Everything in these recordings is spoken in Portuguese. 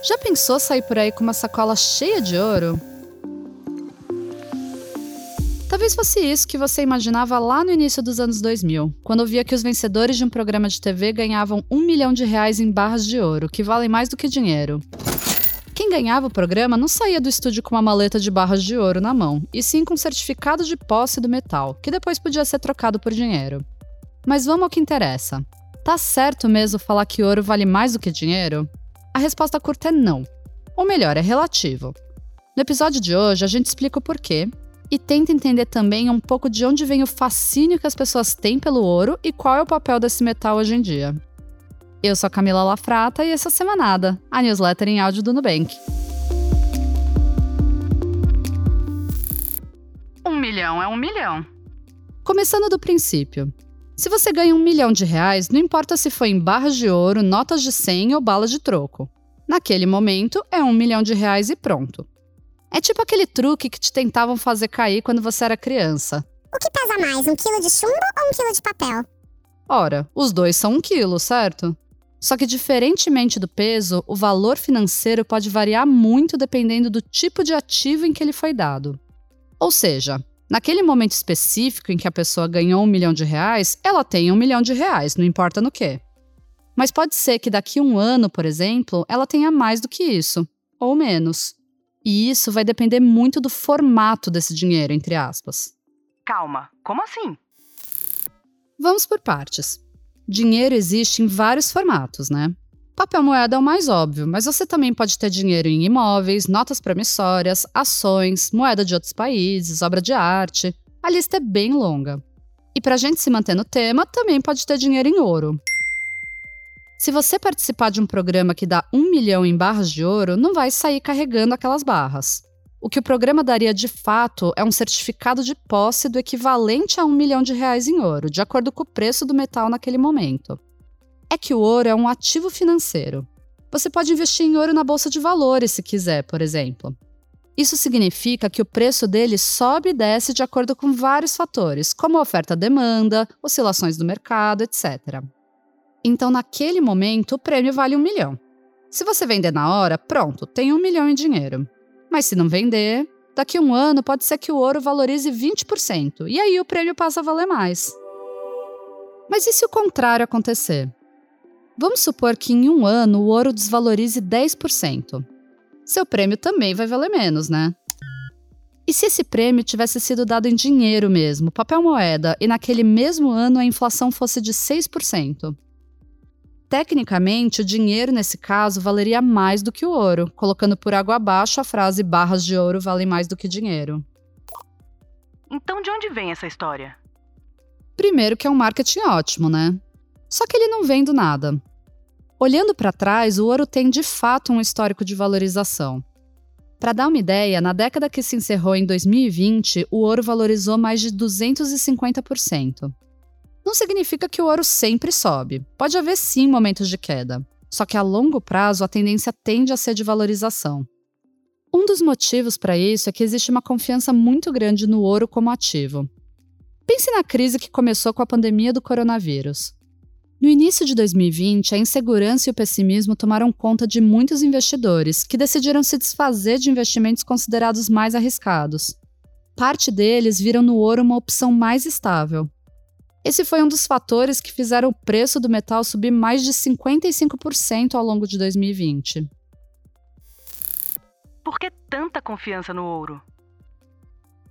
Já pensou sair por aí com uma sacola cheia de ouro? Talvez fosse isso que você imaginava lá no início dos anos 2000, quando via que os vencedores de um programa de TV ganhavam um milhão de reais em barras de ouro, que valem mais do que dinheiro. Quem ganhava o programa não saía do estúdio com uma maleta de barras de ouro na mão, e sim com um certificado de posse do metal, que depois podia ser trocado por dinheiro. Mas vamos ao que interessa. Tá certo mesmo falar que ouro vale mais do que dinheiro? A resposta curta é não. Ou melhor, é relativo. No episódio de hoje, a gente explica o porquê e tenta entender também um pouco de onde vem o fascínio que as pessoas têm pelo ouro e qual é o papel desse metal hoje em dia. Eu sou a Camila Lafrata e essa é a Semanada, a newsletter em áudio do Nubank. Um milhão é um milhão. Começando do princípio. Se você ganha um milhão de reais, não importa se foi em barras de ouro, notas de 100 ou balas de troco. Naquele momento, é um milhão de reais e pronto. É tipo aquele truque que te tentavam fazer cair quando você era criança. O que pesa mais, um quilo de chumbo ou um quilo de papel? Ora, os dois são um quilo, certo? Só que, diferentemente do peso, o valor financeiro pode variar muito dependendo do tipo de ativo em que ele foi dado. Ou seja, naquele momento específico em que a pessoa ganhou um milhão de reais, ela tem um milhão de reais, não importa no que. Mas pode ser que daqui a um ano, por exemplo, ela tenha mais do que isso, ou menos. E isso vai depender muito do formato desse dinheiro, entre aspas. Calma, como assim? Vamos por partes. Dinheiro existe em vários formatos, né? Papel moeda é o mais óbvio, mas você também pode ter dinheiro em imóveis, notas promissórias, ações, moeda de outros países, obra de arte. A lista é bem longa. E para a gente se manter no tema, também pode ter dinheiro em ouro. Se você participar de um programa que dá um milhão em barras de ouro, não vai sair carregando aquelas barras. O que o programa daria de fato é um certificado de posse do equivalente a um milhão de reais em ouro, de acordo com o preço do metal naquele momento. É que o ouro é um ativo financeiro. Você pode investir em ouro na bolsa de valores se quiser, por exemplo. Isso significa que o preço dele sobe e desce de acordo com vários fatores, como oferta-demanda, oscilações do mercado, etc. Então, naquele momento, o prêmio vale um milhão. Se você vender na hora, pronto, tem um milhão em dinheiro. Mas se não vender, daqui a um ano pode ser que o ouro valorize 20%, e aí o prêmio passa a valer mais. Mas e se o contrário acontecer? Vamos supor que em um ano o ouro desvalorize 10%. Seu prêmio também vai valer menos, né? E se esse prêmio tivesse sido dado em dinheiro mesmo, papel moeda, e naquele mesmo ano a inflação fosse de 6%? Tecnicamente, o dinheiro nesse caso valeria mais do que o ouro, colocando por água abaixo a frase barras de ouro valem mais do que dinheiro. Então, de onde vem essa história? Primeiro, que é um marketing ótimo, né? Só que ele não vem do nada. Olhando para trás, o ouro tem de fato um histórico de valorização. Para dar uma ideia, na década que se encerrou em 2020, o ouro valorizou mais de 250% não significa que o ouro sempre sobe. Pode haver sim momentos de queda. Só que a longo prazo a tendência tende a ser de valorização. Um dos motivos para isso é que existe uma confiança muito grande no ouro como ativo. Pense na crise que começou com a pandemia do coronavírus. No início de 2020, a insegurança e o pessimismo tomaram conta de muitos investidores, que decidiram se desfazer de investimentos considerados mais arriscados. Parte deles viram no ouro uma opção mais estável, esse foi um dos fatores que fizeram o preço do metal subir mais de 55% ao longo de 2020. Por que tanta confiança no ouro?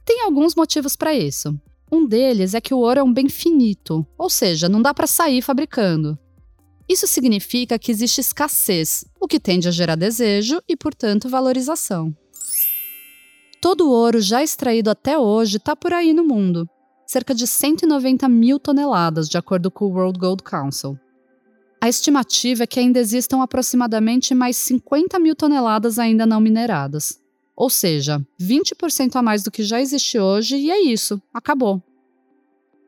Tem alguns motivos para isso. Um deles é que o ouro é um bem finito, ou seja, não dá para sair fabricando. Isso significa que existe escassez, o que tende a gerar desejo e, portanto, valorização. Todo o ouro já extraído até hoje está por aí no mundo, cerca de 190 mil toneladas, de acordo com o World Gold Council. A estimativa é que ainda existam aproximadamente mais 50 mil toneladas ainda não mineradas. Ou seja, 20% a mais do que já existe hoje, e é isso, acabou.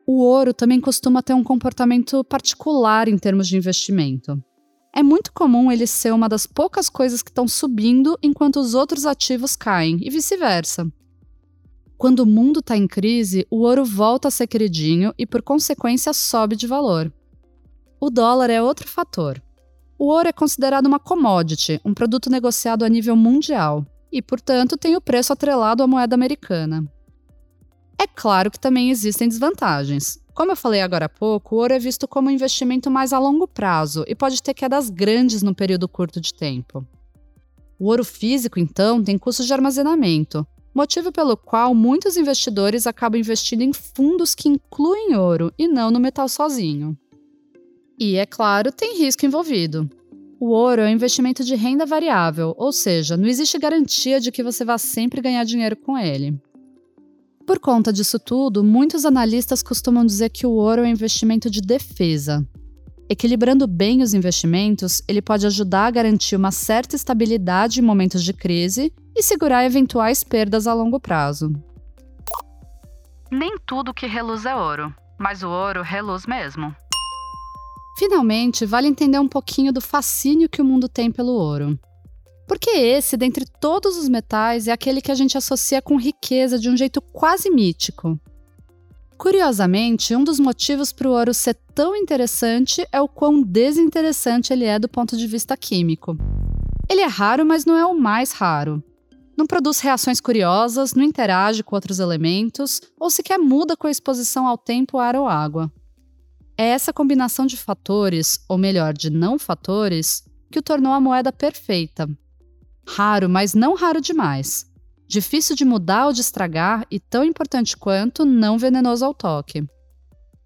O ouro também costuma ter um comportamento particular em termos de investimento. É muito comum ele ser uma das poucas coisas que estão subindo enquanto os outros ativos caem, e vice-versa. Quando o mundo está em crise, o ouro volta a ser queridinho e, por consequência, sobe de valor. O dólar é outro fator. O ouro é considerado uma commodity, um produto negociado a nível mundial, e, portanto, tem o preço atrelado à moeda americana. É claro que também existem desvantagens. Como eu falei agora há pouco, o ouro é visto como um investimento mais a longo prazo e pode ter quedas grandes num período curto de tempo. O ouro físico, então, tem custos de armazenamento, motivo pelo qual muitos investidores acabam investindo em fundos que incluem ouro e não no metal sozinho. E, é claro, tem risco envolvido. O ouro é um investimento de renda variável, ou seja, não existe garantia de que você vá sempre ganhar dinheiro com ele. Por conta disso tudo, muitos analistas costumam dizer que o ouro é um investimento de defesa. Equilibrando bem os investimentos, ele pode ajudar a garantir uma certa estabilidade em momentos de crise e segurar eventuais perdas a longo prazo. Nem tudo que reluz é ouro, mas o ouro reluz mesmo. Finalmente, vale entender um pouquinho do fascínio que o mundo tem pelo ouro. Porque esse, dentre todos os metais, é aquele que a gente associa com riqueza de um jeito quase mítico. Curiosamente, um dos motivos para o ouro ser tão interessante é o quão desinteressante ele é do ponto de vista químico. Ele é raro, mas não é o mais raro. Não produz reações curiosas, não interage com outros elementos ou sequer muda com a exposição ao tempo, ar ou água. É essa combinação de fatores, ou melhor, de não fatores, que o tornou a moeda perfeita. Raro, mas não raro demais. Difícil de mudar ou de estragar e tão importante quanto não venenoso ao toque.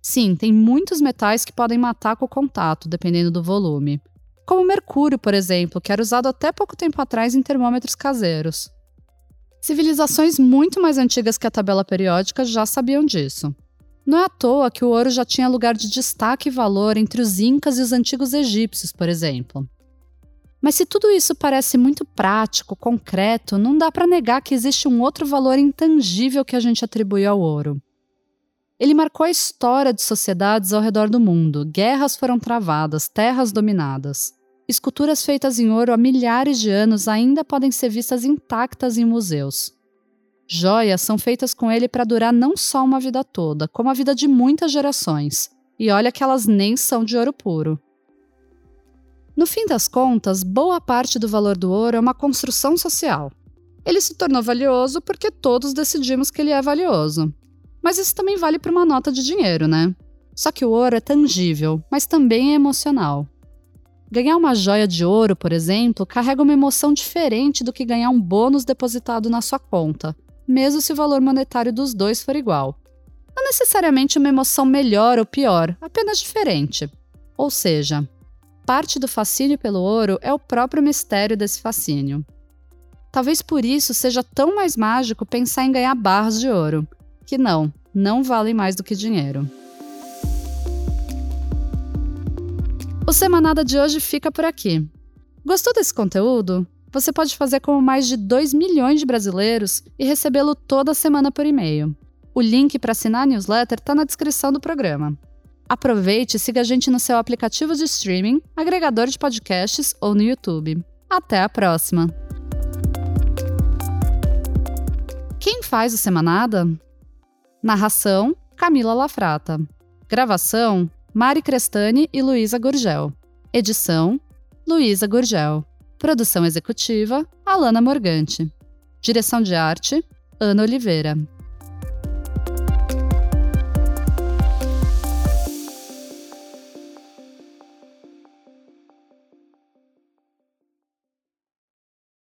Sim, tem muitos metais que podem matar com o contato, dependendo do volume. Como o mercúrio, por exemplo, que era usado até pouco tempo atrás em termômetros caseiros. Civilizações muito mais antigas que a tabela periódica já sabiam disso. Não é à toa que o ouro já tinha lugar de destaque e valor entre os incas e os antigos egípcios, por exemplo. Mas se tudo isso parece muito prático, concreto, não dá para negar que existe um outro valor intangível que a gente atribui ao ouro. Ele marcou a história de sociedades ao redor do mundo. Guerras foram travadas, terras dominadas. Esculturas feitas em ouro há milhares de anos ainda podem ser vistas intactas em museus. Joias são feitas com ele para durar não só uma vida toda, como a vida de muitas gerações. E olha que elas nem são de ouro puro. No fim das contas, boa parte do valor do ouro é uma construção social. Ele se tornou valioso porque todos decidimos que ele é valioso. Mas isso também vale para uma nota de dinheiro, né? Só que o ouro é tangível, mas também é emocional. Ganhar uma joia de ouro, por exemplo, carrega uma emoção diferente do que ganhar um bônus depositado na sua conta, mesmo se o valor monetário dos dois for igual. Não necessariamente uma emoção melhor ou pior, apenas diferente. Ou seja, parte do fascínio pelo ouro é o próprio mistério desse fascínio. Talvez por isso seja tão mais mágico pensar em ganhar barras de ouro, que não, não valem mais do que dinheiro. O Semanada de hoje fica por aqui. Gostou desse conteúdo? Você pode fazer como mais de 2 milhões de brasileiros e recebê-lo toda semana por e-mail. O link para assinar a newsletter está na descrição do programa. Aproveite e siga a gente no seu aplicativo de streaming, agregador de podcasts ou no YouTube. Até a próxima! Quem faz o Semanada? Narração: Camila Lafrata. Gravação: Mari Crestani e Luísa Gurgel. Edição: Luísa Gurgel. Produção executiva: Alana Morgante. Direção de arte: Ana Oliveira.